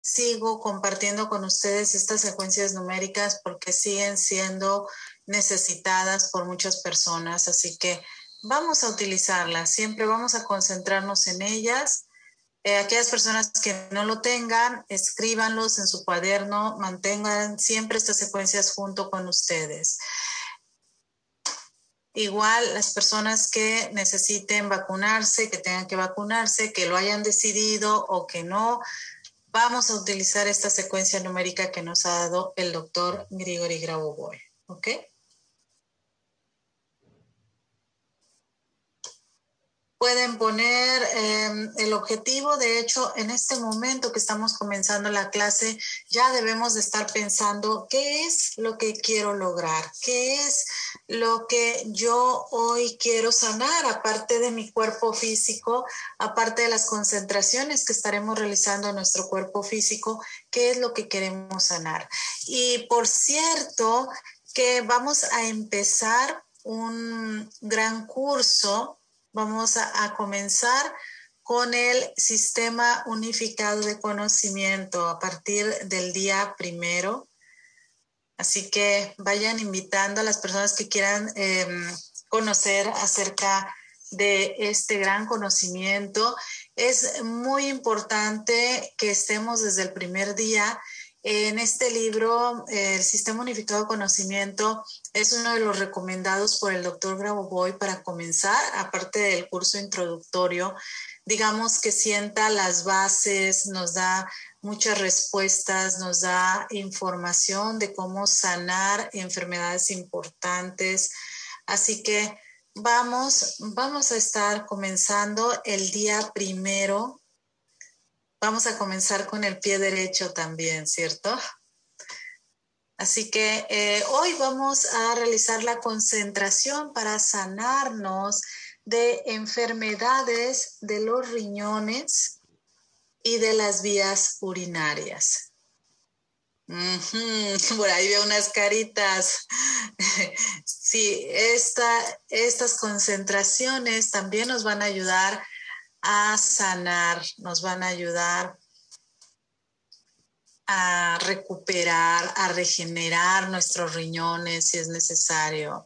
sigo compartiendo con ustedes estas secuencias numéricas porque siguen siendo necesitadas por muchas personas, así que vamos a utilizarlas, siempre vamos a concentrarnos en ellas. Eh, aquellas personas que no lo tengan, escríbanlos en su cuaderno, mantengan siempre estas secuencias junto con ustedes. Igual las personas que necesiten vacunarse, que tengan que vacunarse, que lo hayan decidido o que no, vamos a utilizar esta secuencia numérica que nos ha dado el doctor Grigori Grabovoi. ¿Ok? Pueden poner em, el objetivo. De hecho, en este momento que estamos comenzando la clase, ya debemos de estar pensando qué es lo que quiero lograr, qué es lo que yo hoy quiero sanar, aparte de mi cuerpo físico, aparte de las concentraciones que estaremos realizando en nuestro cuerpo físico, qué es lo que queremos sanar. Y por cierto, que vamos a empezar un gran curso Vamos a, comenzar con el sistema unificado de conocimiento a partir del día primero. Así que vayan invitando a las personas que quieran em, conocer acerca de este gran conocimiento. Es muy importante que estemos desde el primer día en este libro, el Sistema Unificado de Conocimiento es uno de los recomendados por el doctor Grabovoi para comenzar, aparte del curso introductorio, digamos que sienta las bases, nos da muchas respuestas, nos da información de cómo sanar enfermedades importantes. Así que vamos, vamos a estar comenzando el día primero Vamos a comenzar con el pie derecho también, ¿cierto? Así que eh, hoy vamos a realizar la concentración para sanarnos de enfermedades de los riñones y de las vías urinarias. por ahí veo unas caritas. sí, estas concentraciones también nos van a ayudar a sanar, nos van a ayudar a recuperar, a regenerar nuestros riñones si es necesario.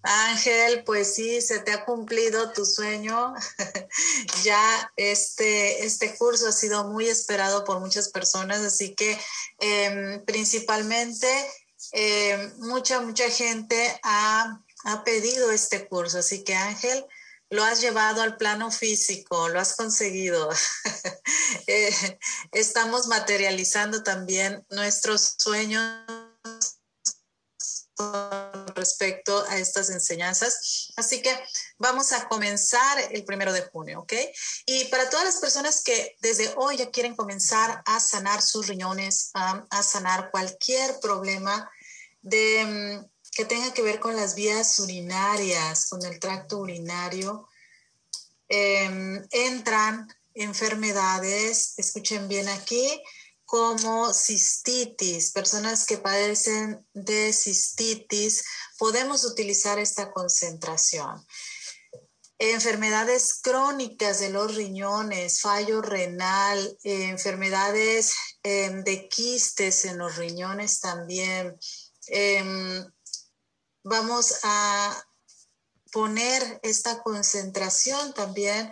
Ángel, pues sí, se te ha cumplido tu sueño. ya este, este curso ha sido muy esperado por muchas personas, así que em, principalmente em, mucha, mucha gente ha ha pedido este curso. Así que Ángel, lo has llevado al plano físico, lo has conseguido. Eh, estamos materializando también nuestros sueños con respecto a estas enseñanzas. Así que vamos a comenzar el primero de junio, ¿ok? Y para todas las personas que desde hoy ya quieren comenzar a sanar sus riñones, a sanar cualquier problema de mm, que tenga que ver con las vías urinarias, con el tracto urinario, em, entran enfermedades, escuchen bien aquí, como cistitis, personas que padecen de cistitis, podemos utilizar esta concentración. Enfermedades crónicas de los riñones, fallo renal, enfermedades em, de quistes en los riñones también, em, vamos a poner esta concentración también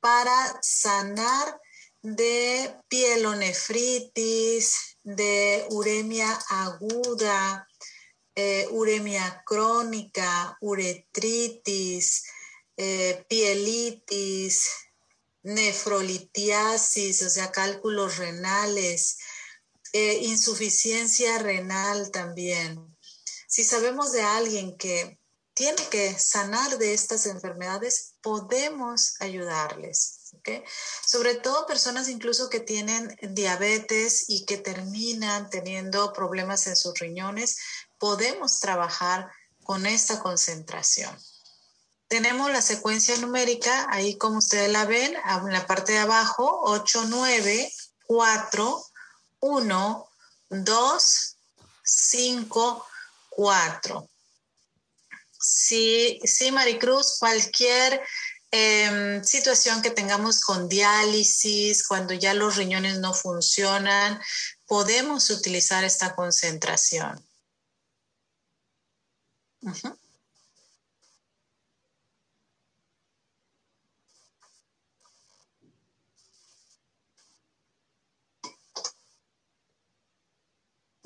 para sanar de pielonefritis, de uremia aguda, eh, uremia crónica, uretritis, eh, pielitis, nefrolitiasis, o sea, cálculos renales, eh, insuficiencia renal también. Si sabemos de alguien que tiene que sanar de estas enfermedades, podemos ayudarles. Sobre todo personas incluso que tienen diabetes y que terminan teniendo problemas en sus riñones, podemos trabajar con esta concentración. Tenemos la secuencia numérica, ahí como ustedes la ven, en la parte de abajo, 8, 9, 4, 1, 2, 5, cuatro. Sí, sí, Maricruz, cualquier em, situación que tengamos con diálisis, cuando ya los riñones no funcionan, podemos utilizar esta concentración.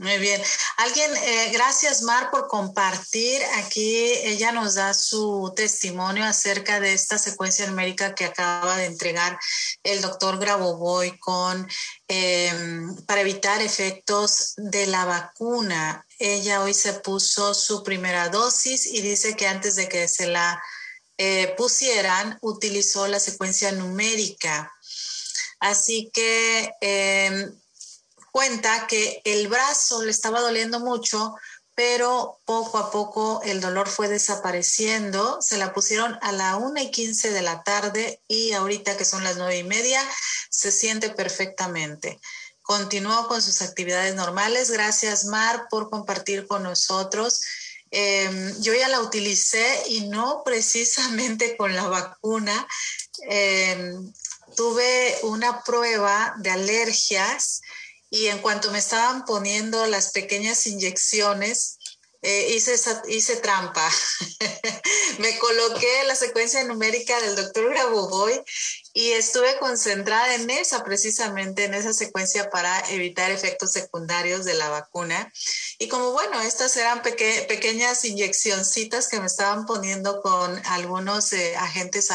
Muy bien. Alguien, eh, gracias Mar por compartir. Aquí ella nos da su testimonio acerca de esta secuencia numérica que acaba de entregar el doctor Grabovoi con em, para evitar efectos de la vacuna. Ella hoy se puso su primera dosis y dice que antes de que se la eh, pusieran utilizó la secuencia numérica. Así que em, cuenta que el brazo le estaba doliendo mucho, pero poco a poco el dolor fue desapareciendo. Se la pusieron a la una y quince de la tarde y ahorita que son las nueve y media, se siente perfectamente. Continuó con sus actividades normales. Gracias, Mar, por compartir con nosotros. Em, yo ya la utilicé y no precisamente con la vacuna. Em, tuve una prueba de alergias y en cuanto me estaban poniendo las pequeñas inyecciones, eh, hice, hice trampa. me coloqué la secuencia numérica del doctor Grabovoi y estuve concentrada en esa, precisamente en esa secuencia para evitar efectos secundarios de la vacuna. Y como bueno, estas eran pequeñas inyeccioncitas que me estaban poniendo con algunos eh, agentes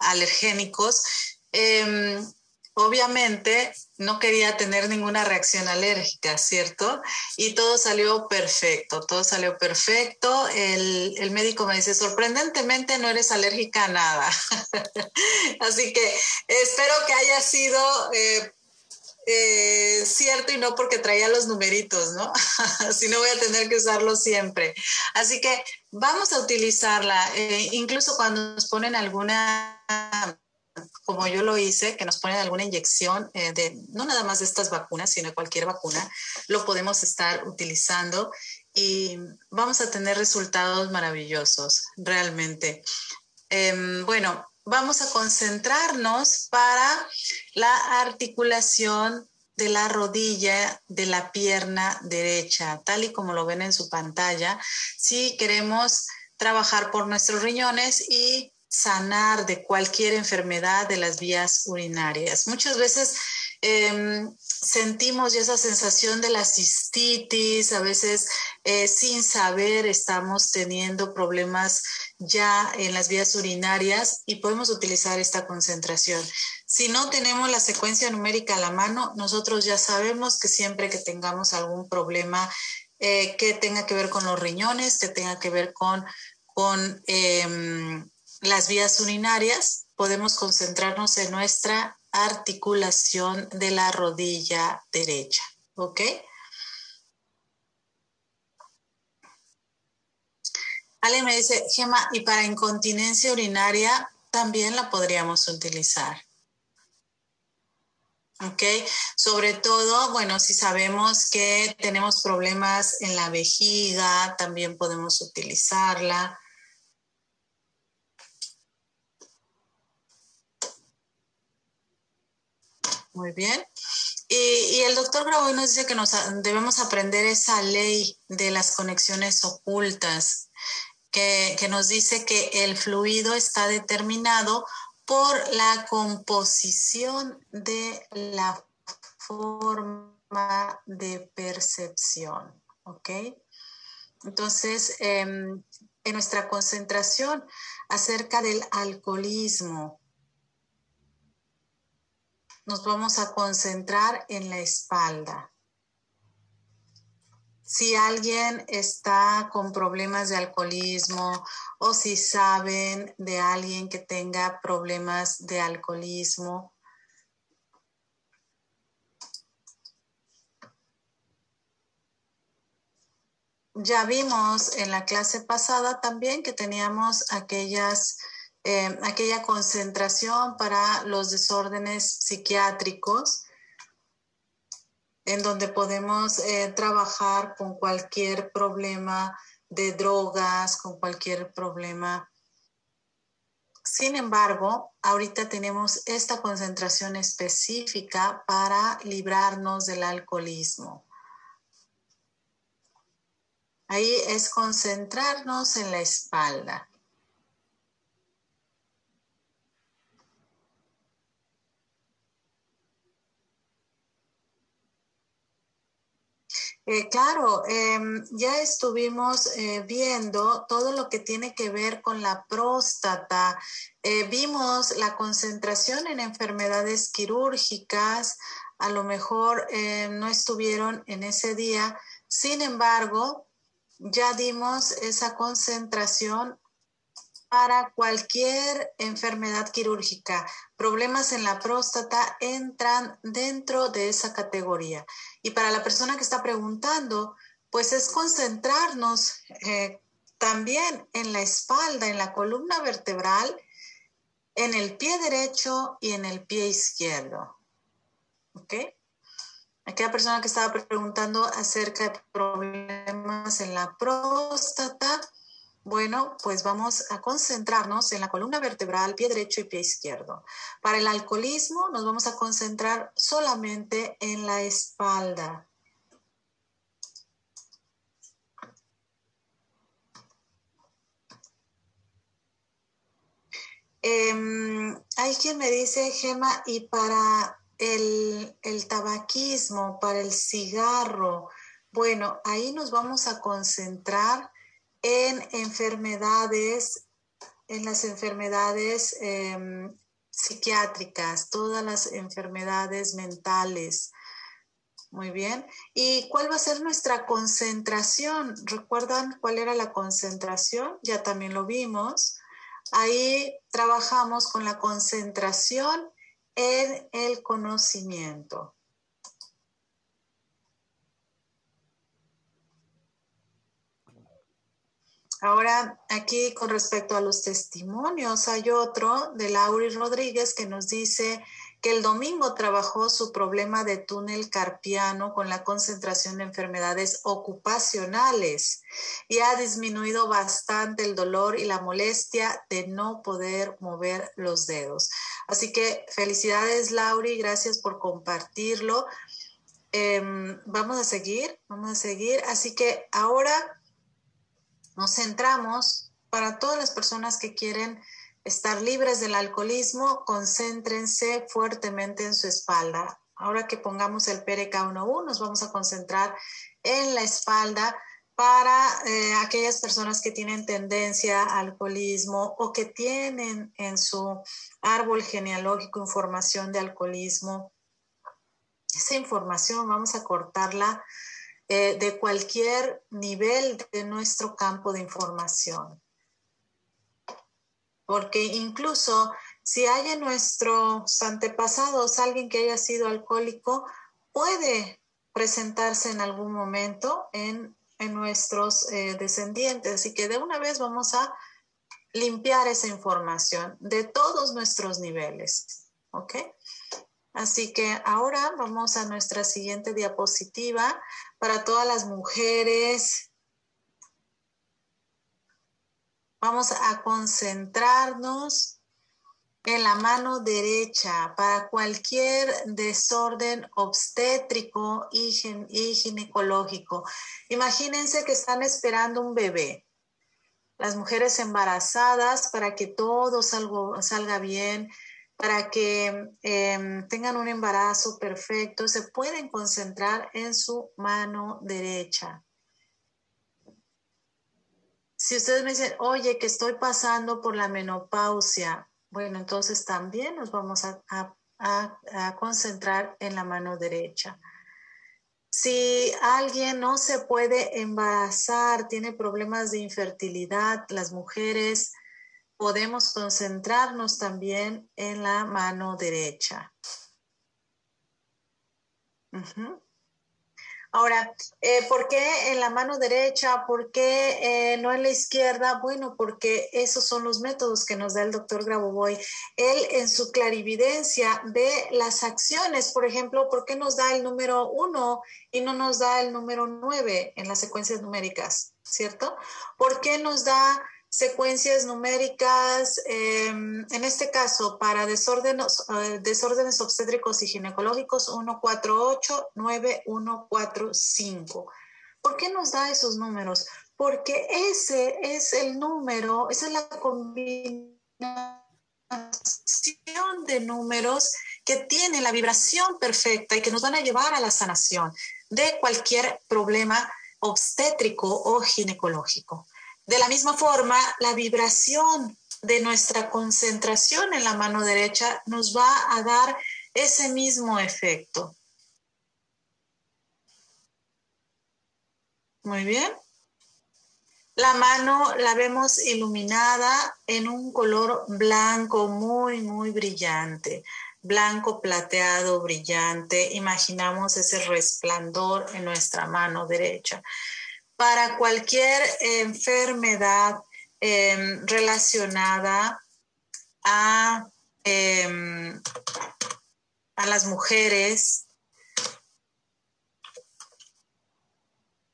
alergénicos. Em, obviamente no quería tener ninguna reacción alérgica, ¿cierto? Y todo salió perfecto, todo salió perfecto. El, médico me dice, sorprendentemente no eres alérgica a nada. Así que espero que haya sido... Eh, eh, cierto y no porque traía los numeritos, ¿no? si no voy a tener que usarlo siempre. Así que vamos a utilizarla, eh, incluso cuando nos ponen alguna como yo lo hice, que nos ponen alguna inyección eh, de, no nada más de estas vacunas, sino de cualquier vacuna, lo podemos estar utilizando y vamos a tener resultados maravillosos, realmente. Em, bueno, vamos a concentrarnos para la articulación de la rodilla de la pierna derecha, tal y como lo ven en su pantalla. Si queremos trabajar por nuestros riñones y sanar de cualquier enfermedad de las vías urinarias. Muchas veces em, sentimos esa sensación de la cistitis, a veces eh, sin saber estamos teniendo problemas ya en las vías urinarias y podemos utilizar esta concentración. Si no tenemos la secuencia numérica a la mano, nosotros ya sabemos que siempre que tengamos algún problema eh, que tenga que ver con los riñones, que tenga que ver con, con em, las vías urinarias, podemos concentrarnos en nuestra articulación de la rodilla derecha. ¿Ok? Ale me dice, Gema, y para incontinencia urinaria también la podríamos utilizar. ¿ok? Sobre todo, bueno, si sabemos que tenemos problemas en la vejiga, también podemos utilizarla. Muy bien. Y, el doctor Graboy nos dice que debemos aprender esa ley de las conexiones ocultas, que, que nos dice que el fluido está determinado por la composición de la forma de percepción. ¿Ok? Entonces, em, en nuestra concentración acerca del alcoholismo, nos vamos a concentrar en la espalda. Si alguien está con problemas de alcoholismo o si saben de alguien que tenga problemas de alcoholismo, ya vimos en la clase pasada también que teníamos aquellas eh, aquella concentración para los desórdenes psiquiátricos, en donde podemos eh, trabajar con cualquier problema de drogas, con cualquier problema Sin embargo, ahorita tenemos esta concentración específica para librarnos del alcoholismo. Ahí es concentrarnos en la espalda. Eh, claro, em, ya estuvimos eh, viendo todo lo que tiene que ver con la próstata. Eh, vimos la concentración en enfermedades quirúrgicas. A lo mejor no estuvieron en ese día. Sin embargo, ya dimos esa concentración para cualquier enfermedad quirúrgica. Problemas en la próstata entran dentro de esa categoría. Y para la persona que está preguntando, pues es concentrarnos eh, también en la espalda, en la columna vertebral, en el pie derecho y en el pie izquierdo. ¿Ok? Aquella persona que estaba preguntando acerca de problemas en la próstata, bueno, pues vamos a concentrarnos en la columna vertebral, pie derecho y pie izquierdo. Para el alcoholismo nos vamos a concentrar solamente en la espalda. Em, hay quien me dice, Gema, y para el, el tabaquismo, para el cigarro, bueno, ahí nos vamos a concentrar en enfermedades, en las enfermedades em, psiquiátricas, todas las enfermedades mentales. Muy bien. ¿Y cuál va a ser nuestra concentración? ¿Recuerdan cuál era la concentración? Ya también lo vimos. Ahí trabajamos con la concentración en el conocimiento. Ahora, aquí con respecto a los testimonios, hay otro de Lauri Rodríguez que nos dice que el domingo trabajó su problema de túnel carpiano con la concentración de enfermedades ocupacionales y ha disminuido bastante el dolor y la molestia de no poder mover los dedos. Así que felicidades, Lauri, gracias por compartirlo. Em, vamos a seguir, vamos a seguir. Así que ahora nos centramos para todas las personas que quieren estar libres del alcoholismo, concéntrense fuertemente en su espalda. Ahora que pongamos el PRK1U, nos vamos a concentrar en la espalda para eh, aquellas personas que tienen tendencia al alcoholismo o que tienen en su árbol genealógico información de alcoholismo. Esa información vamos a cortarla eh, de cualquier nivel de nuestro campo de información. Porque incluso si hay en nuestros antepasados alguien que haya sido alcohólico, puede presentarse en algún momento en, nuestros eh, descendientes. Así que de una vez vamos a limpiar esa información de todos nuestros niveles. ¿Ok? Así que ahora vamos a nuestra siguiente diapositiva para todas las mujeres. Vamos a concentrarnos en la mano derecha para cualquier desorden obstétrico y, ginecológico. Imagínense que están esperando un bebé. Las mujeres embarazadas para que todo salga bien, para que em, tengan un embarazo perfecto, se pueden concentrar en su mano derecha. Si ustedes me dicen, oye, que estoy pasando por la menopausia, bueno, entonces también nos vamos a, a concentrar en la mano derecha. Si alguien no se puede embarazar, tiene problemas de infertilidad, las mujeres, podemos concentrarnos también en la mano derecha. Ahora, eh, ¿por qué en la mano derecha? ¿Por qué eh, no en la izquierda? Bueno, porque esos son los métodos que nos da el doctor Grabovoi. Él en su clarividencia ve las acciones, por ejemplo, ¿por qué nos da el número uno y no nos da el número nueve en las secuencias numéricas? ¿Cierto? ¿Por qué nos da secuencias numéricas, em, en este caso, para desórdenes, eh, desórdenes obstétricos y ginecológicos, 148, 9145. ¿Por qué nos da esos números? Porque ese es el número, esa es la combinación de números que tiene la vibración perfecta y que nos van a llevar a la sanación de cualquier problema obstétrico o ginecológico. De la misma forma, la vibración de nuestra concentración en la mano derecha nos va a dar ese mismo efecto. Muy bien. La mano la vemos iluminada en un color blanco muy, muy brillante, blanco plateado brillante. Imaginamos ese resplandor en nuestra mano derecha para cualquier enfermedad em, relacionada a, em, a las mujeres,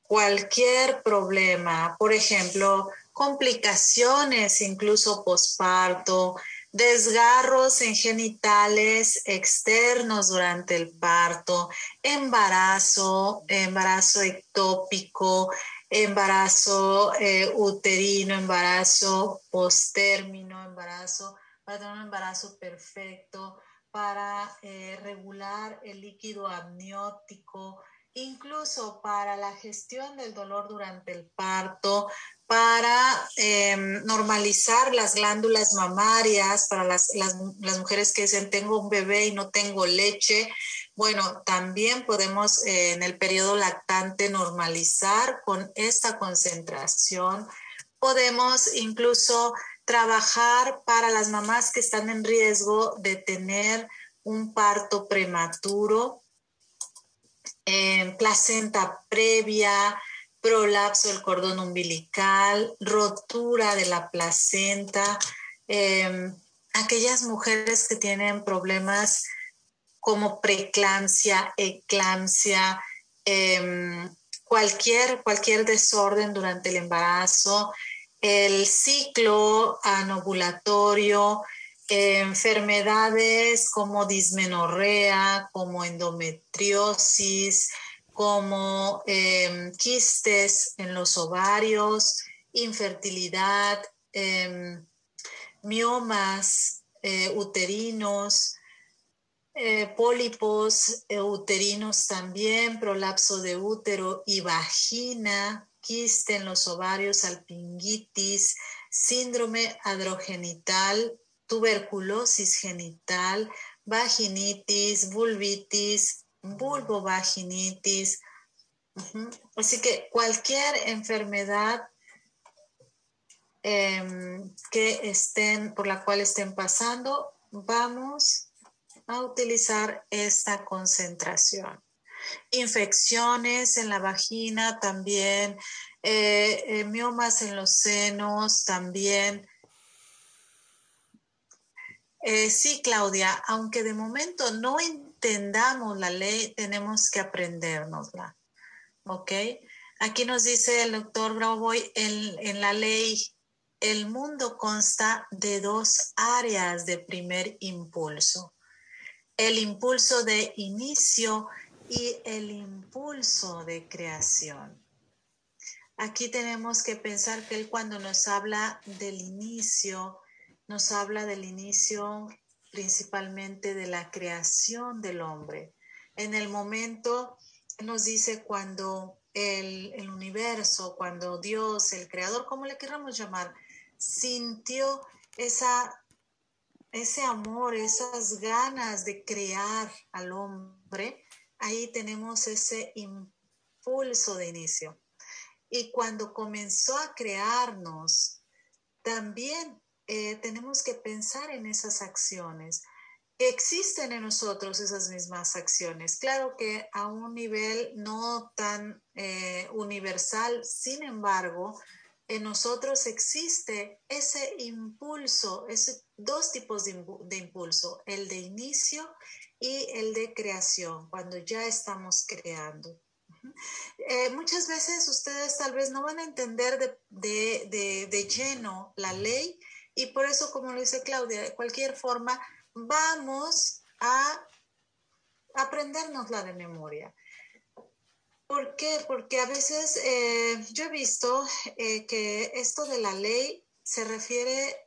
cualquier problema, por ejemplo, complicaciones incluso posparto, desgarros en genitales externos durante el parto, embarazo, embarazo ectópico, embarazo eh, uterino, embarazo postérmino, embarazo, para tener un embarazo perfecto, para eh, regular el líquido amniótico, incluso para la gestión del dolor durante el parto, para em, normalizar las glándulas mamarias, para las, las, mujeres que dicen tengo un bebé y no tengo leche, bueno, también podemos eh, en el periodo lactante normalizar con esta concentración. Podemos incluso trabajar para las mamás que están en riesgo de tener un parto prematuro, placenta previa, prolapso del cordón umbilical, rotura de la placenta, em, aquellas mujeres que tienen problemas como preeclampsia, eclampsia, em, cualquier, cualquier desorden durante el embarazo, el ciclo anovulatorio, enfermedades como dismenorrea, como endometriosis, como em, quistes en los ovarios, infertilidad, em, miomas eh, uterinos, eh, pólipos eh, uterinos también, prolapso de útero y vagina, quiste en los ovarios, alpingitis, síndrome adrogenital, tuberculosis genital, vaginitis, vulvitis, vulvovaginitis. Así que cualquier enfermedad em, que estén, por la cual estén pasando, vamos a utilizar esta concentración. Infecciones en la vagina también, eh, eh, miomas en los senos también. Eh, sí, Claudia, aunque de momento no entendamos la ley, tenemos que aprendérnosla. ¿Ok? Aquí nos dice el doctor Bravoy en, en la ley el mundo consta de dos áreas de primer impulso el impulso de inicio y el impulso de creación. Aquí tenemos que pensar que él cuando nos habla del inicio, nos habla del inicio principalmente de la creación del hombre. En el momento, nos dice cuando el, el universo, cuando Dios, el creador, como le queramos llamar, sintió esa ese amor, esas ganas de crear al hombre, ahí tenemos ese impulso de inicio. Y cuando comenzó a crearnos, también eh, tenemos que pensar en esas acciones. Existen en nosotros esas mismas acciones. Claro que a un nivel no tan eh, universal, sin embargo, en nosotros existe ese impulso, esos dos tipos de, impulso, el de inicio y el de creación, cuando ya estamos creando. Eh, muchas veces ustedes tal vez no van a entender de, de, lleno la ley y por eso, como lo dice Claudia, de cualquier forma, vamos a aprendernosla de memoria. ¿Por qué? Porque a veces eh, yo he visto eh, que esto de la ley se refiere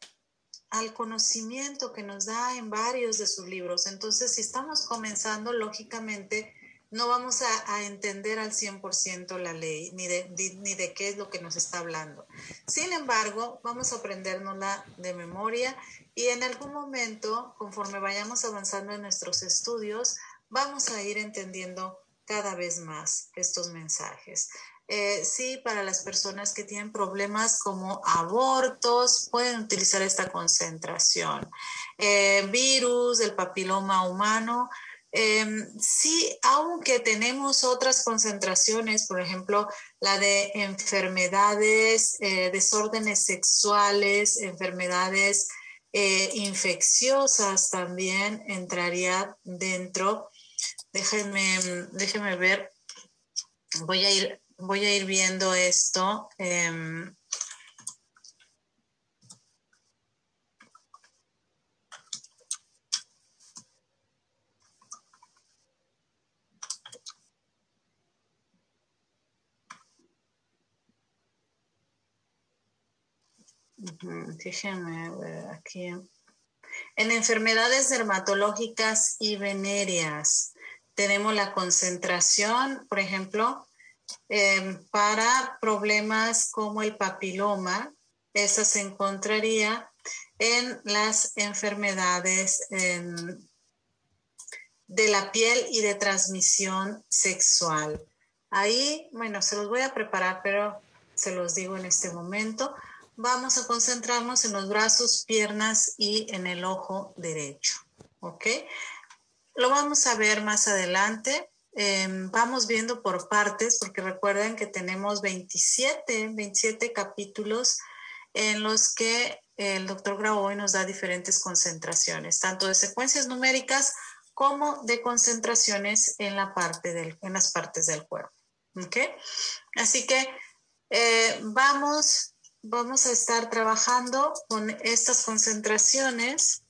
al conocimiento que nos da en varios de sus libros. Entonces, si estamos comenzando, lógicamente, no vamos a, entender al 100% la ley, ni de, ni de qué es lo que nos está hablando. Sin embargo, vamos a aprendernosla de memoria y en algún momento, conforme vayamos avanzando en nuestros estudios, vamos a ir entendiendo cada vez más estos mensajes. Eh, sí, para las personas que tienen problemas como abortos, pueden utilizar esta concentración. Eh, virus, el papiloma humano. Em, sí, aunque tenemos otras concentraciones, por ejemplo, la de enfermedades, eh, desórdenes sexuales, enfermedades infecciosas también entraría dentro. Déjenme, déjenme ver. Voy a ir voy a ir viendo esto. Ver aquí. En enfermedades dermatológicas y venéreas tenemos la concentración, por ejemplo, Em, para problemas como el papiloma, esa se encontraría en las enfermedades em, de la piel y de transmisión sexual. Ahí, bueno, se los voy a preparar, pero se los digo en este momento. Vamos a concentrarnos en los brazos, piernas y en el ojo derecho. ¿Ok? Lo vamos a ver más adelante. Em, vamos viendo por partes, porque recuerden que tenemos 27, 27 capítulos en los que el doctor Graboy nos da diferentes concentraciones, tanto de secuencias numéricas como de concentraciones en, la parte del, en las partes del cuerpo. ¿okay? Así que eh, vamos, vamos a estar trabajando con estas concentraciones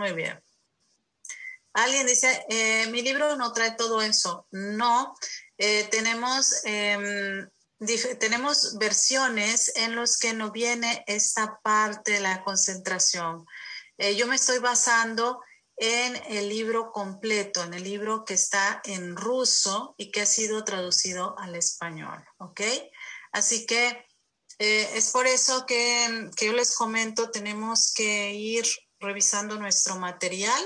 Muy bien. Alguien dice, eh, mi libro no trae todo eso. No, eh, tenemos, em, tenemos versiones en las que no viene esta parte de la concentración. Eh, yo me estoy basando en el libro completo, en el libro que está en ruso y que ha sido traducido al español, ¿ok? Así que es por eso que, que yo les comento, tenemos que ir revisando nuestro material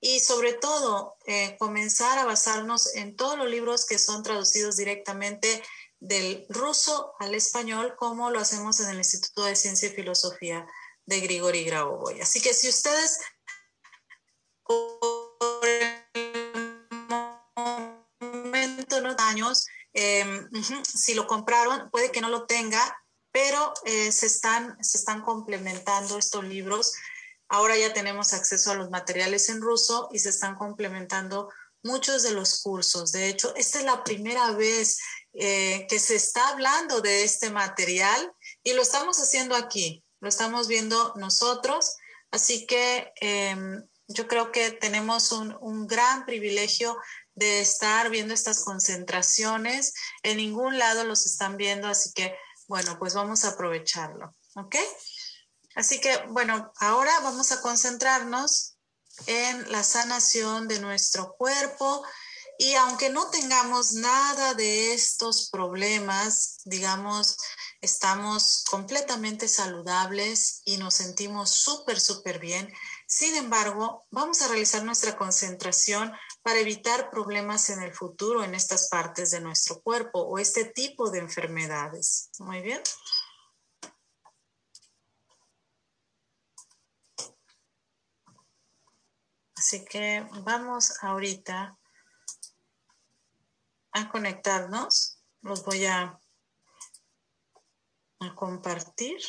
y sobre todo eh, comenzar a basarnos en todos los libros que son traducidos directamente del ruso al español, como lo hacemos en el Instituto de Ciencia y Filosofía de Grigori Grabovoi. Así que si ustedes por el momento, no años, em, si lo compraron, puede que no lo tenga, pero eh, se, están, se están complementando estos libros Ahora ya tenemos acceso a los materiales en ruso y se están complementando muchos de los cursos. De hecho, esta es la primera vez eh, que se está hablando de este material y lo estamos haciendo aquí, lo estamos viendo nosotros. Así que em, yo creo que tenemos un, un gran privilegio de estar viendo estas concentraciones. En ningún lado los están viendo, así que bueno, pues vamos a aprovecharlo. ¿Ok? Así que, bueno, ahora vamos a concentrarnos en la sanación de nuestro cuerpo y aunque no tengamos nada de estos problemas, digamos, estamos completamente saludables y nos sentimos súper, súper bien. Sin embargo, vamos a realizar nuestra concentración para evitar problemas en el futuro en estas partes de nuestro cuerpo o este tipo de enfermedades. Muy bien. Así que vamos ahorita a conectarnos. Los voy a, a compartir.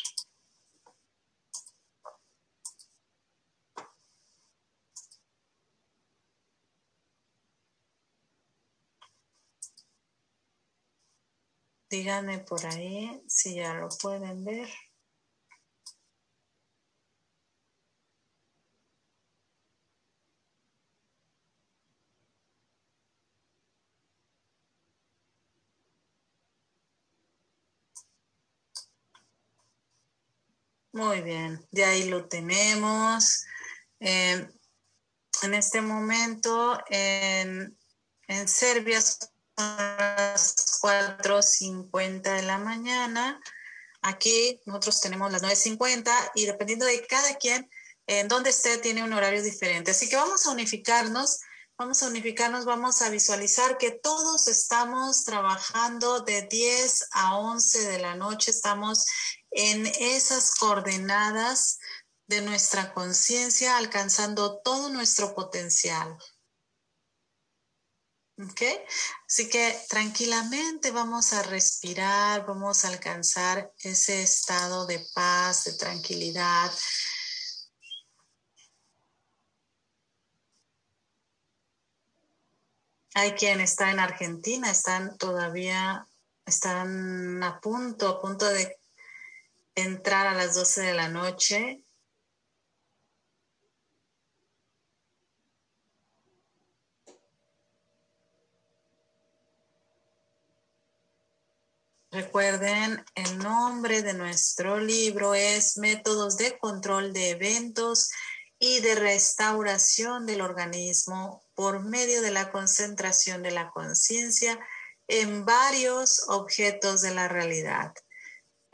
Díganme por ahí si ya lo pueden ver. Muy bien, de ahí lo tenemos. Eh, en este momento en, en Serbia son las 4.50 de la mañana. Aquí nosotros tenemos las 9.50 y dependiendo de cada quien, en donde esté, tiene un horario diferente. Así que vamos a unificarnos, vamos a unificarnos, vamos a visualizar que todos estamos trabajando de 10 a 11 de la noche, estamos en esas coordenadas de nuestra conciencia, alcanzando todo nuestro potencial. ¿Ok? Así que tranquilamente vamos a respirar, vamos a alcanzar ese estado de paz, de tranquilidad. Hay quien está en Argentina, están todavía, están a punto, a punto de entrar a las 12 de la noche. Recuerden, el nombre de nuestro libro es Métodos de Control de Eventos y de Restauración del Organismo por medio de la concentración de la conciencia en varios objetos de la realidad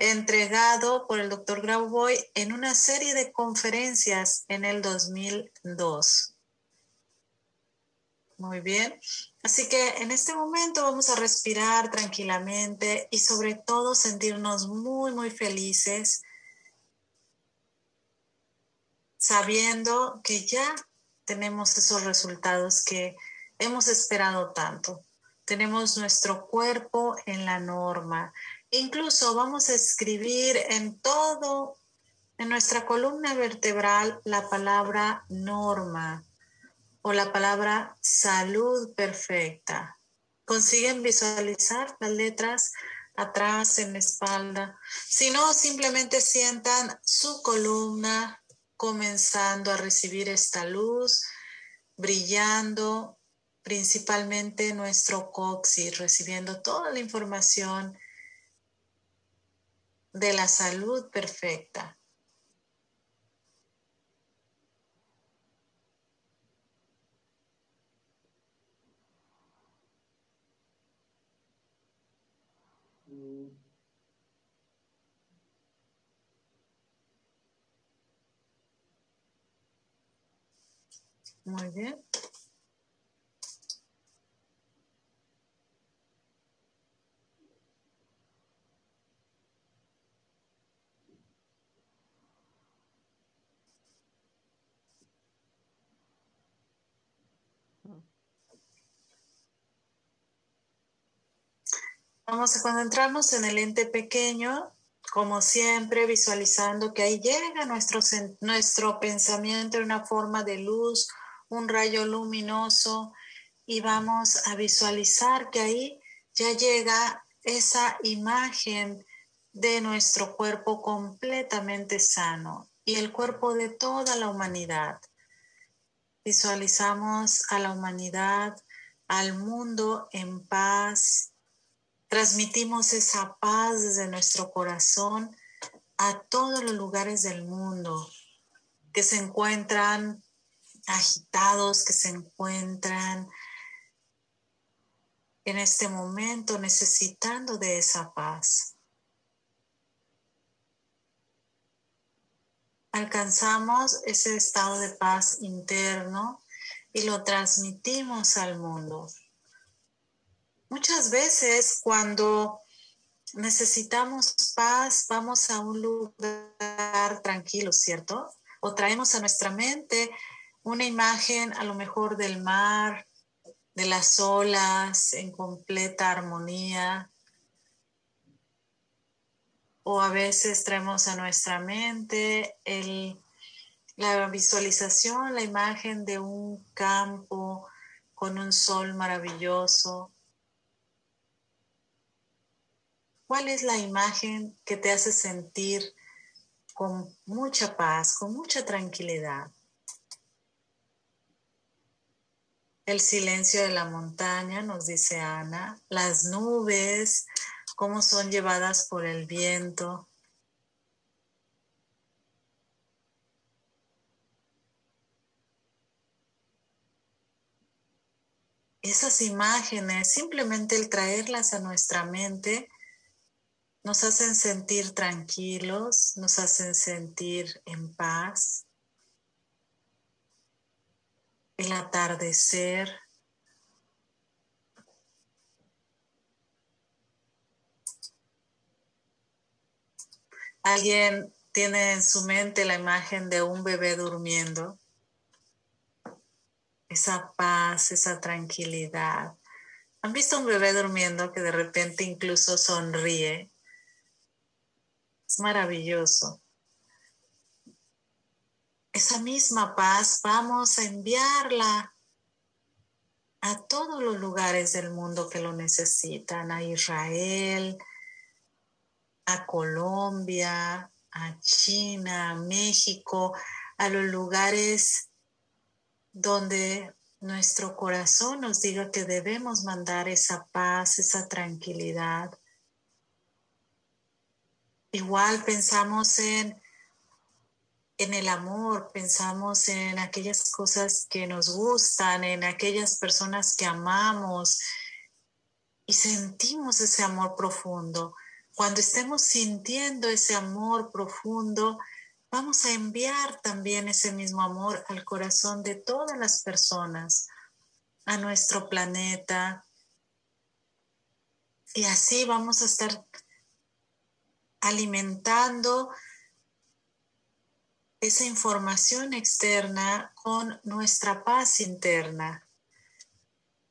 entregado por el doctor Grauboy en una serie de conferencias en el 2002. Muy bien. Así que en este momento vamos a respirar tranquilamente y sobre todo sentirnos muy, muy felices sabiendo que ya tenemos esos resultados que hemos esperado tanto. Tenemos nuestro cuerpo en la norma, Incluso vamos a escribir en todo, en nuestra columna vertebral, la palabra norma o la palabra salud perfecta. ¿Consiguen visualizar las letras atrás en la espalda? Si no, simplemente sientan su columna comenzando a recibir esta luz, brillando principalmente nuestro coxis, recibiendo toda la información de la salud perfecta. Muy bien. Vamos a concentrarnos en el ente pequeño, como siempre, visualizando que ahí llega nuestro, nuestro pensamiento en una forma de luz, un rayo luminoso, y vamos a visualizar que ahí ya llega esa imagen de nuestro cuerpo completamente sano y el cuerpo de toda la humanidad. Visualizamos a la humanidad, al mundo en paz, Transmitimos esa paz desde nuestro corazón a todos los lugares del mundo que se encuentran agitados, que se encuentran en este momento necesitando de esa paz. Alcanzamos ese estado de paz interno y lo transmitimos al mundo. Muchas veces cuando necesitamos paz, vamos a un lugar tranquilo, ¿cierto? O traemos a nuestra mente una imagen a lo mejor del mar, de las olas en completa armonía. O a veces traemos a nuestra mente la visualización, la imagen de un campo con un sol maravilloso ¿Cuál es la imagen que te hace sentir con mucha paz, con mucha tranquilidad? El silencio de la montaña, nos dice Ana, las nubes, cómo son llevadas por el viento. Esas imágenes, simplemente el traerlas a nuestra mente, nos hacen sentir tranquilos, nos hacen sentir en paz. El atardecer. Alguien tiene en su mente la imagen de un bebé durmiendo. Esa paz, esa tranquilidad. ¿Han visto un bebé durmiendo que de repente incluso sonríe? Es maravilloso. Esa misma paz vamos a enviarla a todos los lugares del mundo que lo necesitan, a Israel, a Colombia, a China, a México, a los lugares donde nuestro corazón nos diga que debemos mandar esa paz, esa tranquilidad. Igual pensamos en, en el amor, pensamos en aquellas cosas que nos gustan, en aquellas personas que amamos y sentimos ese amor profundo. Cuando estemos sintiendo ese amor profundo, vamos a enviar también ese mismo amor al corazón de todas las personas, a nuestro planeta. Y así vamos a estar alimentando esa información externa con nuestra paz interna.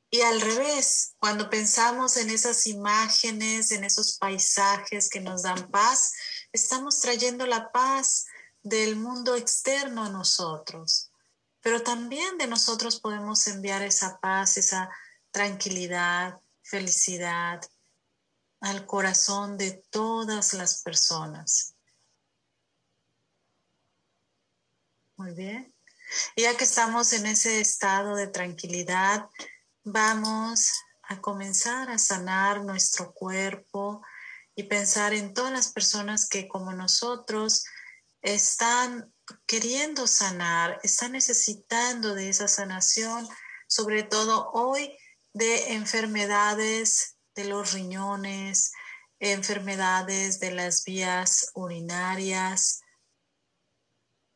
Y al revés, cuando pensamos en esas imágenes, en esos paisajes que nos dan paz, estamos trayendo la paz del mundo externo a nosotros. Pero también de nosotros podemos enviar esa paz, esa tranquilidad, felicidad, al corazón de todas las personas. Muy bien. ya que estamos en ese estado de tranquilidad, vamos a comenzar a sanar nuestro cuerpo y pensar en todas las personas que como nosotros están queriendo sanar, están necesitando de esa sanación, sobre todo hoy de enfermedades de los riñones, enfermedades de las vías urinarias.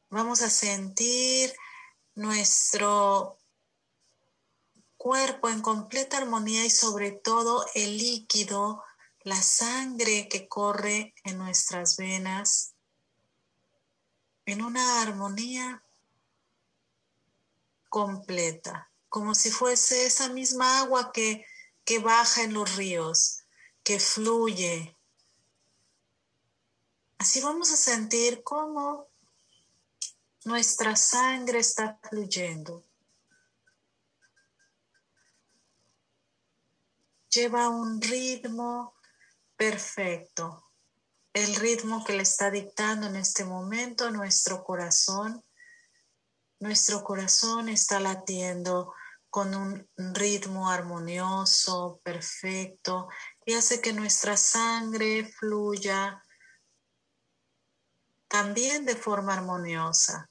Vamos a sentir nuestro cuerpo en completa armonía y sobre todo el líquido, la sangre que corre en nuestras venas, en una armonía completa, como si fuese esa misma agua que que baja en los ríos, que fluye. Así vamos a sentir cómo nuestra sangre está fluyendo. Lleva un ritmo perfecto, el ritmo que le está dictando en este momento nuestro corazón. Nuestro corazón está latiendo con un ritmo armonioso, perfecto, y hace que nuestra sangre fluya también de forma armoniosa.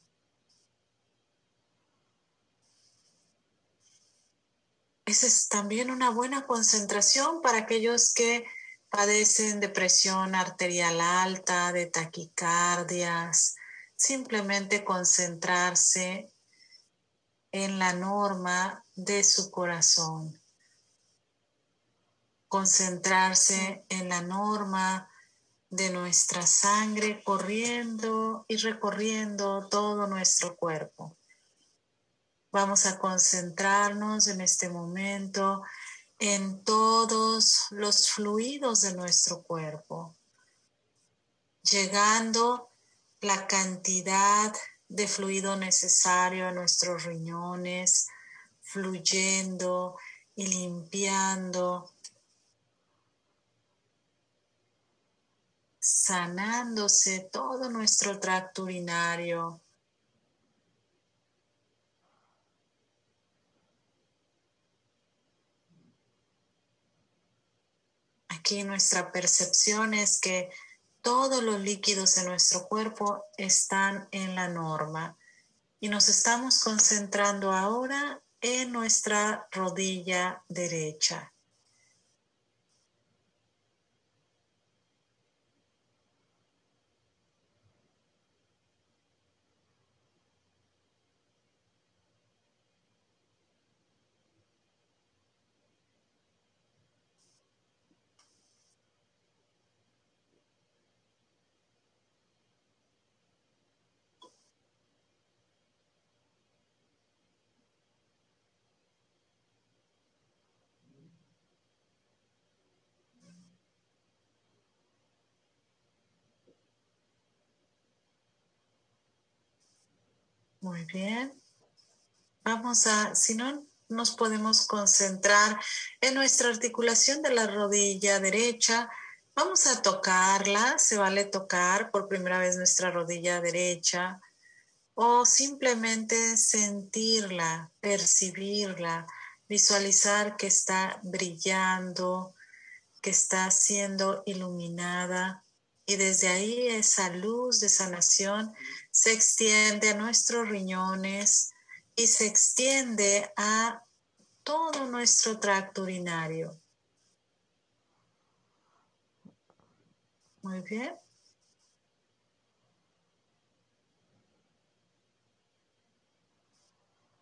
Esa es también una buena concentración para aquellos que padecen de presión arterial alta, de taquicardias, simplemente concentrarse en la norma de su corazón. Concentrarse en la norma de nuestra sangre corriendo y recorriendo todo nuestro cuerpo. Vamos a concentrarnos en este momento en todos los fluidos de nuestro cuerpo, llegando la cantidad de fluido necesario a nuestros riñones, fluyendo y limpiando sanándose todo nuestro tracto urinario. Aquí nuestra percepción es que todos los líquidos en nuestro cuerpo están en la norma y nos estamos concentrando ahora en nuestra rodilla derecha. Muy bien. Vamos a, si no nos podemos concentrar en nuestra articulación de la rodilla derecha, vamos a tocarla, se vale tocar por primera vez nuestra rodilla derecha o simplemente sentirla, percibirla, visualizar que está brillando, que está siendo iluminada y desde ahí esa luz de sanación se extiende a nuestros riñones y se extiende a todo nuestro tracto urinario. Muy bien.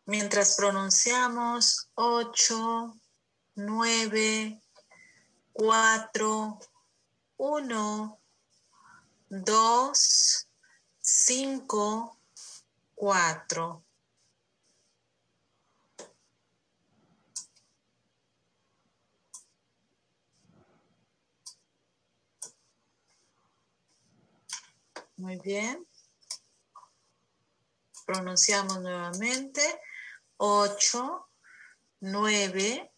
Mientras pronunciamos 8, 9, 4, 1, 2, 5, 4. Muy bien. Pronunciamos nuevamente. 8, 9,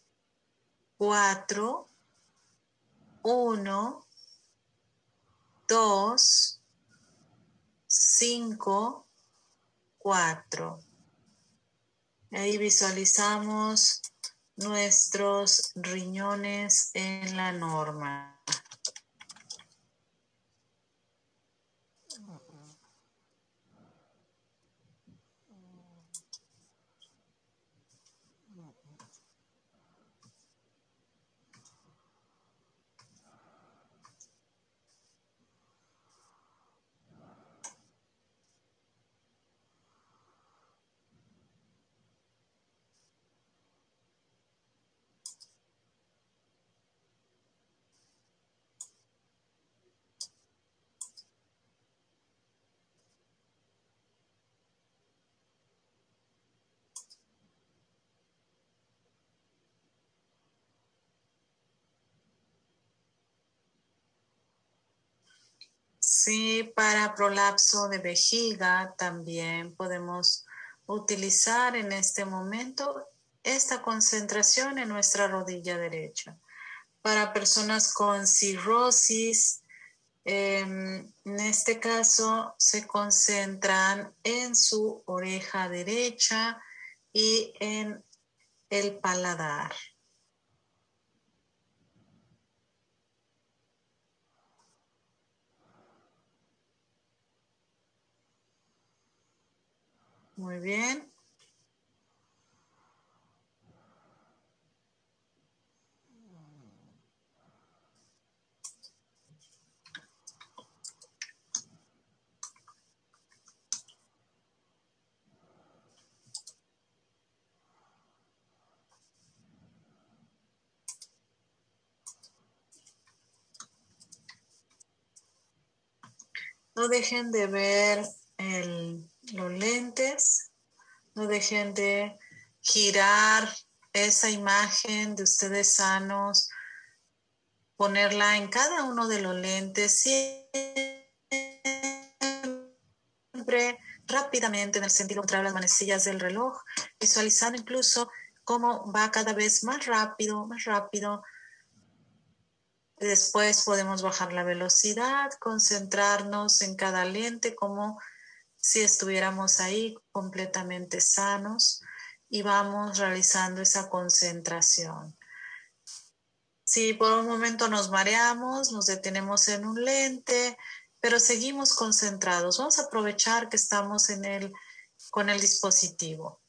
4, 1, 2, 5, 4. Ahí visualizamos nuestros riñones en la norma. Sí, para prolapso de vejiga también podemos utilizar en este momento esta concentración en nuestra rodilla derecha. Para personas con cirrosis, em, en este caso se concentran en su oreja derecha y en el paladar. Muy bien. No dejen de ver el los lentes, no dejen de girar esa imagen de ustedes sanos, ponerla en cada uno de los lentes, siempre rápidamente en el sentido contrario las manecillas del reloj, visualizando incluso cómo va cada vez más rápido, más rápido. Después podemos bajar la velocidad, concentrarnos en cada lente como si estuviéramos ahí completamente sanos y vamos realizando esa concentración. Si por un momento nos mareamos, nos detenemos en un lente, pero seguimos concentrados. Vamos a aprovechar que estamos en el, con el dispositivo.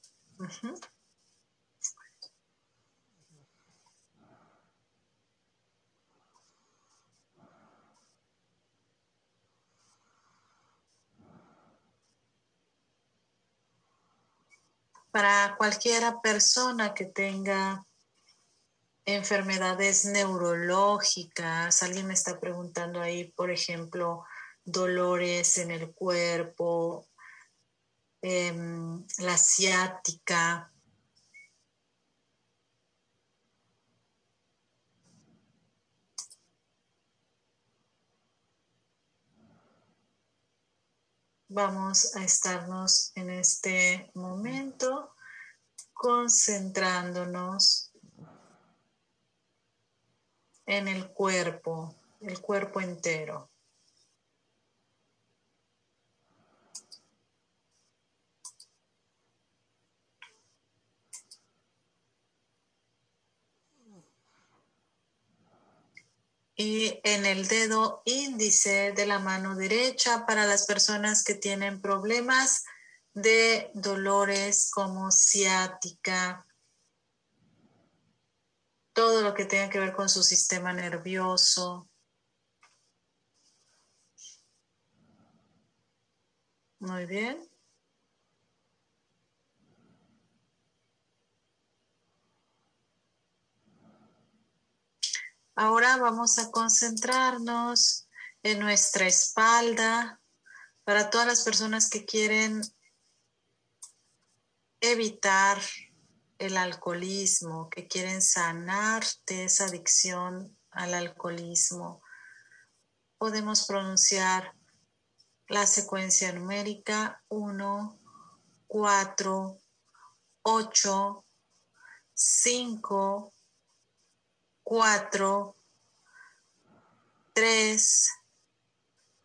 Para cualquiera persona que tenga enfermedades neurológicas, alguien me está preguntando ahí, por ejemplo, dolores en el cuerpo, em, la ciática. Vamos a estarnos en este momento concentrándonos en el cuerpo, el cuerpo entero. Y en el dedo índice de la mano derecha para las personas que tienen problemas de dolores como ciática, todo lo que tenga que ver con su sistema nervioso. Muy bien. Ahora vamos a concentrarnos en nuestra espalda para todas las personas que quieren evitar el alcoholismo, que quieren sanar de esa adicción al alcoholismo. Podemos pronunciar la secuencia numérica 1, 4, 8, 5, 4, 3,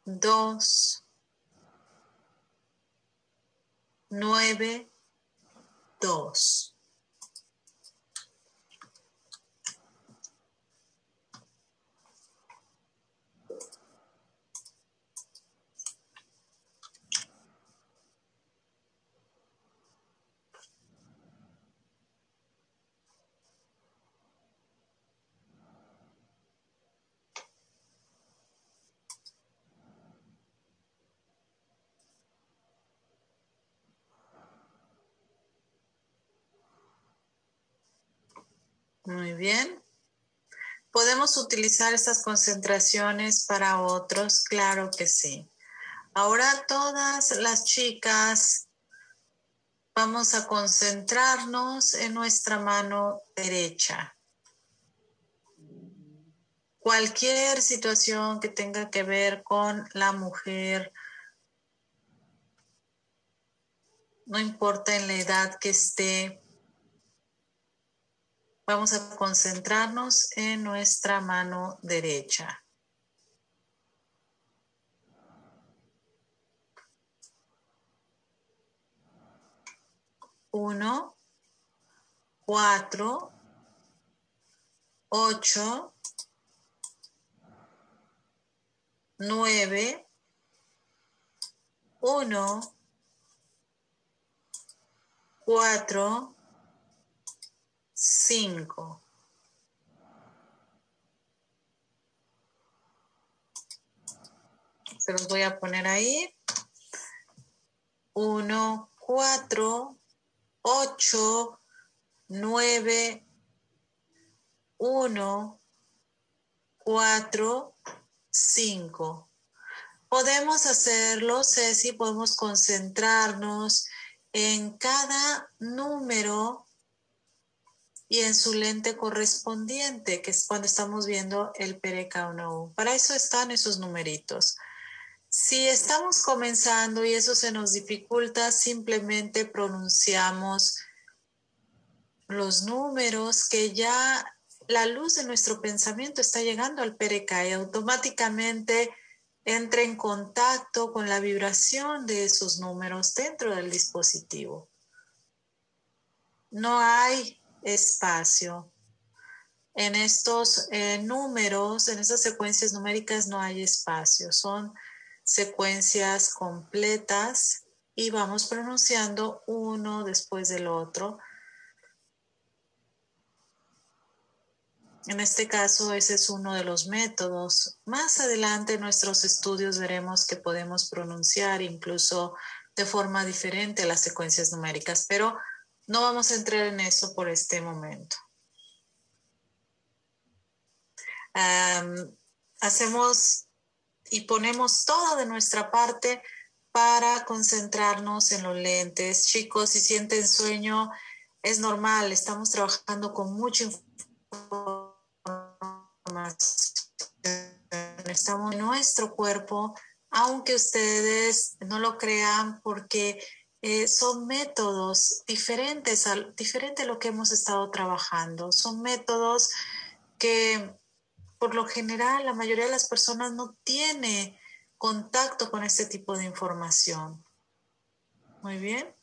2, 9, 2. Muy bien. ¿Podemos utilizar estas concentraciones para otros? Claro que sí. Ahora todas las chicas vamos a concentrarnos en nuestra mano derecha. Cualquier situación que tenga que ver con la mujer, no importa en la edad que esté, Vamos a concentrarnos en nuestra mano derecha. Uno, cuatro, ocho, nueve, uno, cuatro, 5. Se los voy a poner ahí. 1, 4, 8, 9, 1, 4, 5. Podemos hacerlo, Ceci, podemos concentrarnos en cada número y en su lente correspondiente, que es cuando estamos viendo el perecauno. Para eso están esos numeritos. Si estamos comenzando y eso se nos dificulta, simplemente pronunciamos los números que ya la luz de nuestro pensamiento está llegando al Pereca y automáticamente entra en contacto con la vibración de esos números dentro del dispositivo. No hay espacio. En estos eh, números, en estas secuencias numéricas no hay espacio. Son secuencias completas y vamos pronunciando uno después del otro. En este caso, ese es uno de los métodos. Más adelante en nuestros estudios veremos que podemos pronunciar incluso de forma diferente las secuencias numéricas, pero no vamos a entrar en eso por este momento. hacemos y ponemos todo de nuestra parte para concentrarnos en los lentes. Chicos, si sienten sueño, es normal, estamos trabajando con mucha información. Estamos en nuestro cuerpo, aunque ustedes no lo crean, porque eh, son métodos diferentes, a, diferente a lo que hemos estado trabajando. Son métodos que por lo general la mayoría de las personas no tiene contacto con este tipo de información. Muy bien.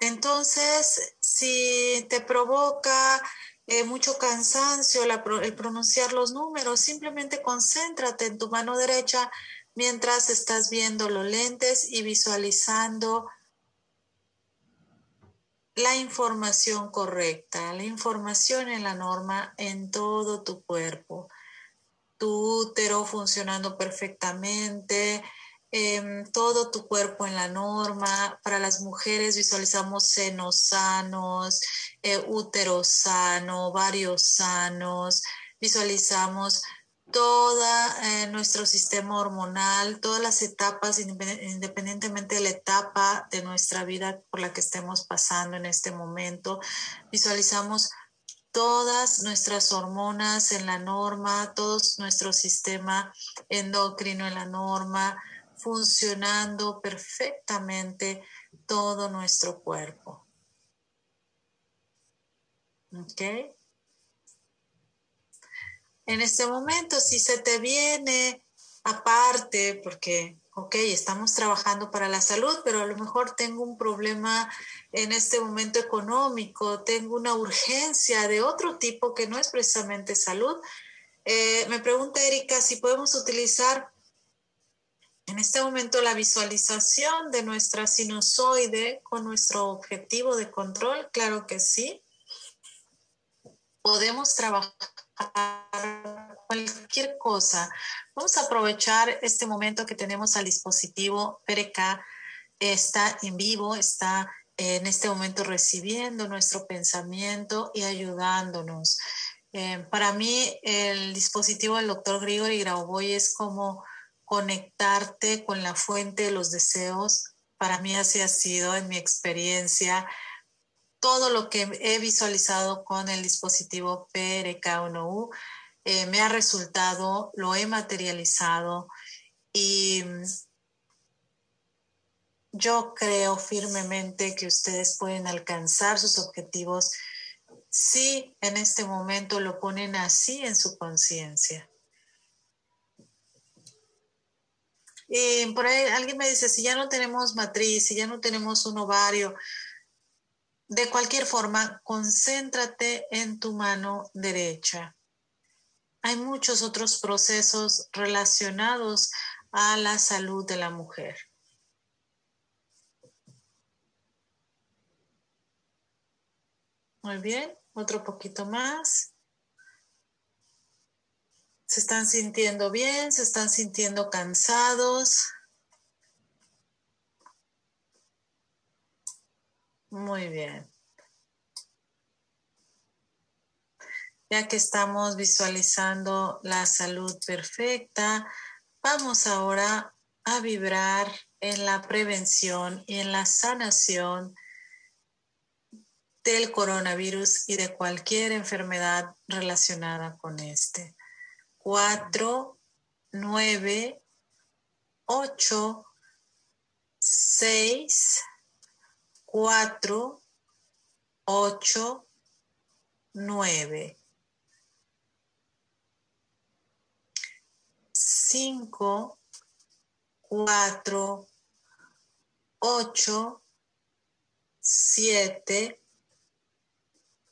Entonces, si te provoca eh, mucho cansancio el pronunciar los números, simplemente concéntrate en tu mano derecha mientras estás viendo los lentes y visualizando la información correcta, la información en la norma en todo tu cuerpo. Tu útero funcionando perfectamente, em, todo tu cuerpo en la norma. Para las mujeres visualizamos senos sanos, eh, útero sano, varios sanos. Visualizamos todo eh, nuestro sistema hormonal, todas las etapas, independientemente de la etapa de nuestra vida por la que estemos pasando en este momento. Visualizamos todas nuestras hormonas en la norma, todo nuestro sistema endocrino en la norma, funcionando perfectamente todo nuestro cuerpo. ¿Ok? En este momento, si se te viene aparte, porque, ok, estamos trabajando para la salud, pero a lo mejor tengo un problema en este momento económico, tengo una urgencia de otro tipo que no es precisamente salud. Eh, me pregunta Erika si podemos utilizar en este momento la visualización de nuestra sinusoide con nuestro objetivo de control. Claro que sí. Podemos trabajar cualquier cosa. Vamos a aprovechar este momento que tenemos al dispositivo PRK. Está en vivo, está en este momento recibiendo nuestro pensamiento y ayudándonos. Eh, para mí, el dispositivo del doctor Grigori Grauboy es como conectarte con la fuente de los deseos. Para mí así ha sido en mi experiencia todo lo que he visualizado con el dispositivo PRK1U eh, me ha resultado, lo he materializado y yo creo firmemente que ustedes pueden alcanzar sus objetivos si en este momento lo ponen así en su conciencia. Y por ahí alguien me dice, si ya no tenemos matriz, si ya no tenemos un ovario, de cualquier forma, concéntrate en tu mano derecha. Hay muchos otros procesos relacionados a la salud de la mujer. Muy bien, otro poquito más. ¿Se están sintiendo bien? ¿Se están sintiendo cansados? Muy bien. Ya que estamos visualizando la salud perfecta, vamos ahora a vibrar en la prevención y en la sanación del coronavirus y de cualquier enfermedad relacionada con este. Cuatro, nueve, ocho, seis, cuatro, ocho, nueve. Cinco, cuatro, ocho, siete,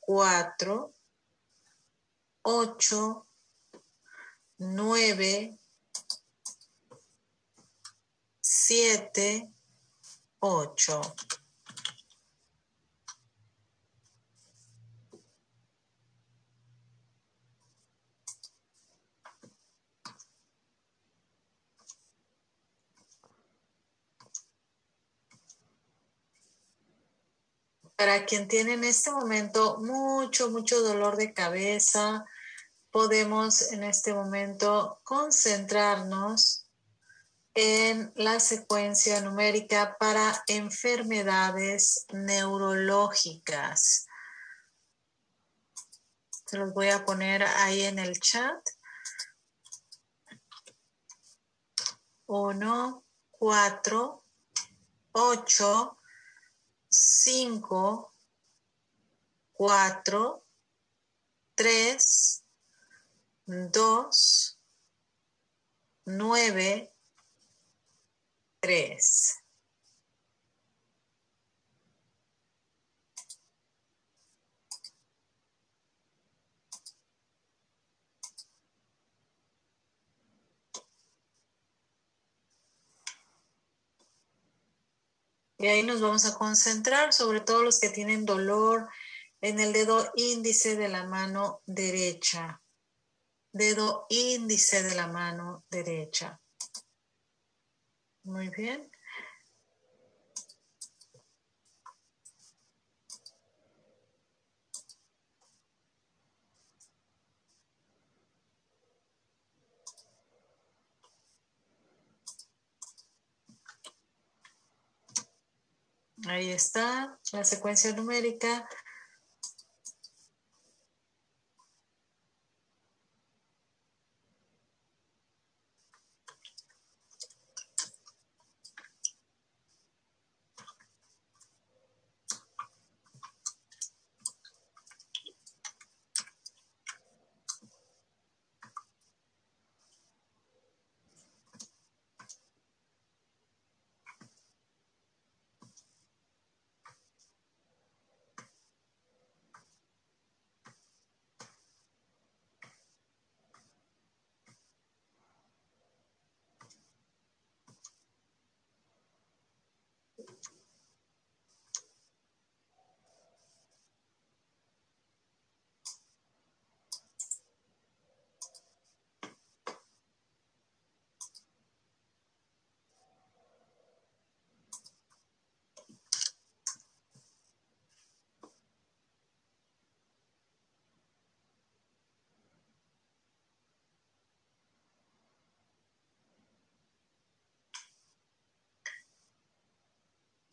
cuatro, ocho, nueve, siete, ocho. Para quien tiene en este momento mucho, mucho dolor de cabeza, podemos en este momento concentrarnos en la secuencia numérica para enfermedades neurológicas. Se los voy a poner ahí en el chat. 1, 4, 8, 5, 4, 3, 2, 9, 3. Y ahí nos vamos a concentrar sobre todo los que tienen dolor en el dedo índice de la mano derecha. Dedo índice de la mano derecha. Muy bien. Ahí está la secuencia numérica.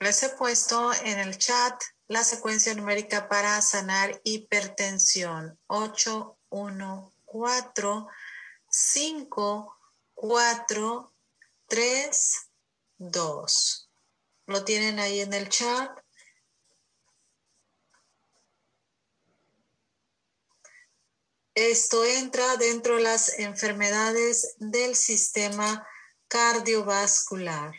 Les he puesto en el chat la secuencia numérica para sanar hipertensión. 8, 1, 4, 5, 4, 3, 2. ¿Lo tienen ahí en el chat? Esto entra dentro de las enfermedades del sistema cardiovascular.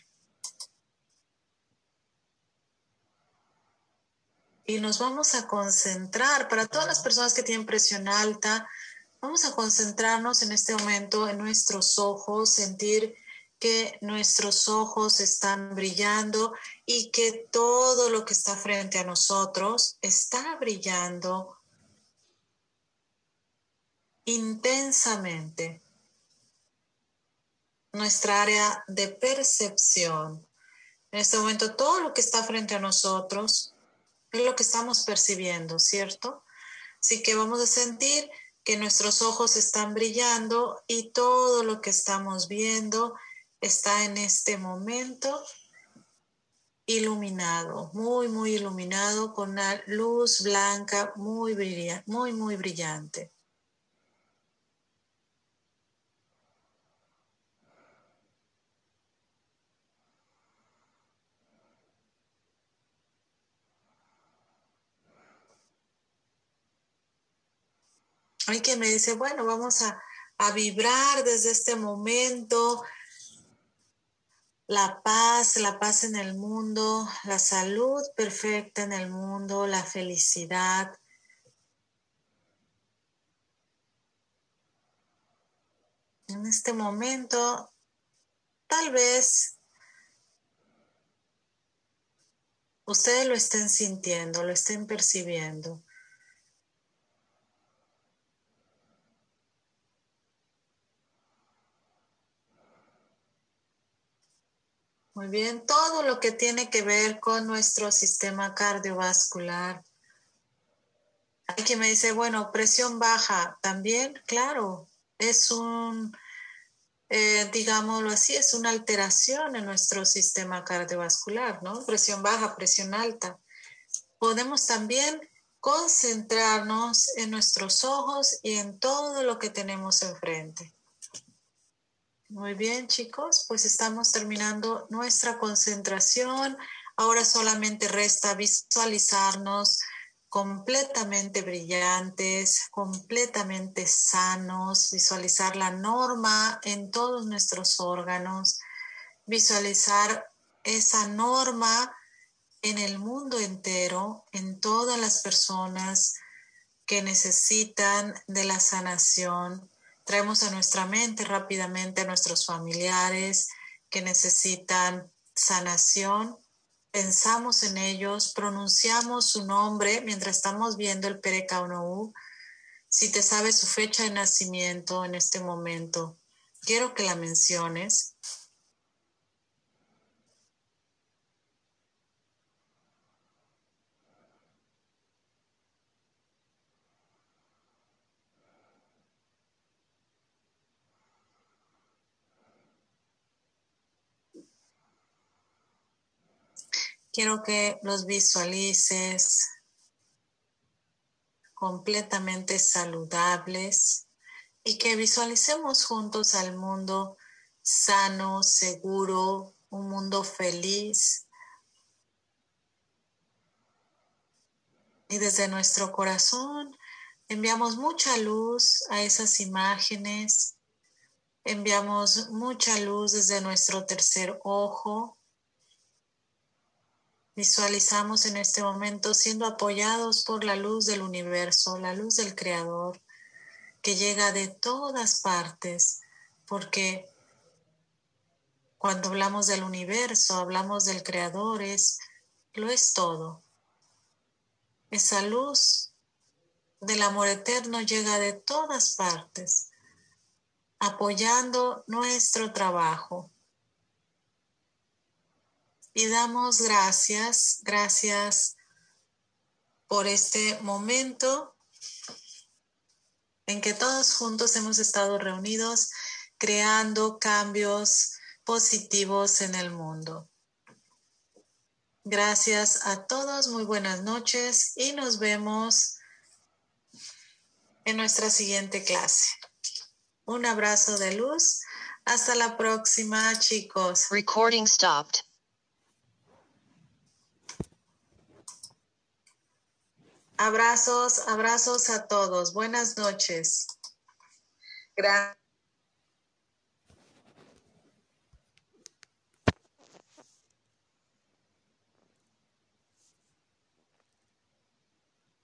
Y nos vamos a concentrar, para todas las personas que tienen presión alta, vamos a concentrarnos en este momento en nuestros ojos, sentir que nuestros ojos están brillando y que todo lo que está frente a nosotros está brillando intensamente. Nuestra área de percepción. En este momento todo lo que está frente a nosotros es lo que estamos percibiendo, ¿cierto? Así que vamos a sentir que nuestros ojos están brillando y todo lo que estamos viendo está en este momento iluminado, muy, muy iluminado con una luz blanca muy muy, muy brillante. Hay quien me dice, bueno, vamos a, a vibrar desde este momento la paz, la paz en el mundo, la salud perfecta en el mundo, la felicidad. En este momento, tal vez ustedes lo estén sintiendo, lo estén percibiendo. Muy bien, todo lo que tiene que ver con nuestro sistema cardiovascular. Hay quien me dice, bueno, presión baja, también, claro, es un, eh, digámoslo así, es una alteración en nuestro sistema cardiovascular, ¿no? Presión baja, presión alta. Podemos también concentrarnos en nuestros ojos y en todo lo que tenemos enfrente. Muy bien, chicos, pues estamos terminando nuestra concentración. Ahora solamente resta visualizarnos completamente brillantes, completamente sanos, visualizar la norma en todos nuestros órganos, visualizar esa norma en el mundo entero, en todas las personas que necesitan de la sanación Traemos a nuestra mente rápidamente a nuestros familiares que necesitan sanación. Pensamos en ellos, pronunciamos su nombre mientras estamos viendo el Perekaunou. Si te sabes su fecha de nacimiento en este momento, quiero que la menciones Quiero que los visualices completamente saludables y que visualicemos juntos al mundo sano, seguro, un mundo feliz. Y desde nuestro corazón enviamos mucha luz a esas imágenes, enviamos mucha luz desde nuestro tercer ojo Visualizamos en este momento siendo apoyados por la luz del universo, la luz del Creador, que llega de todas partes, porque cuando hablamos del universo, hablamos del Creador, es, lo es todo. Esa luz del amor eterno llega de todas partes, apoyando nuestro trabajo y damos gracias, gracias por este momento en que todos juntos hemos estado reunidos creando cambios positivos en el mundo. Gracias a todos, muy buenas noches y nos vemos en nuestra siguiente clase. Un abrazo de luz. Hasta la próxima, chicos. Recording stopped. Abrazos, abrazos a todos. Buenas noches. Gracias.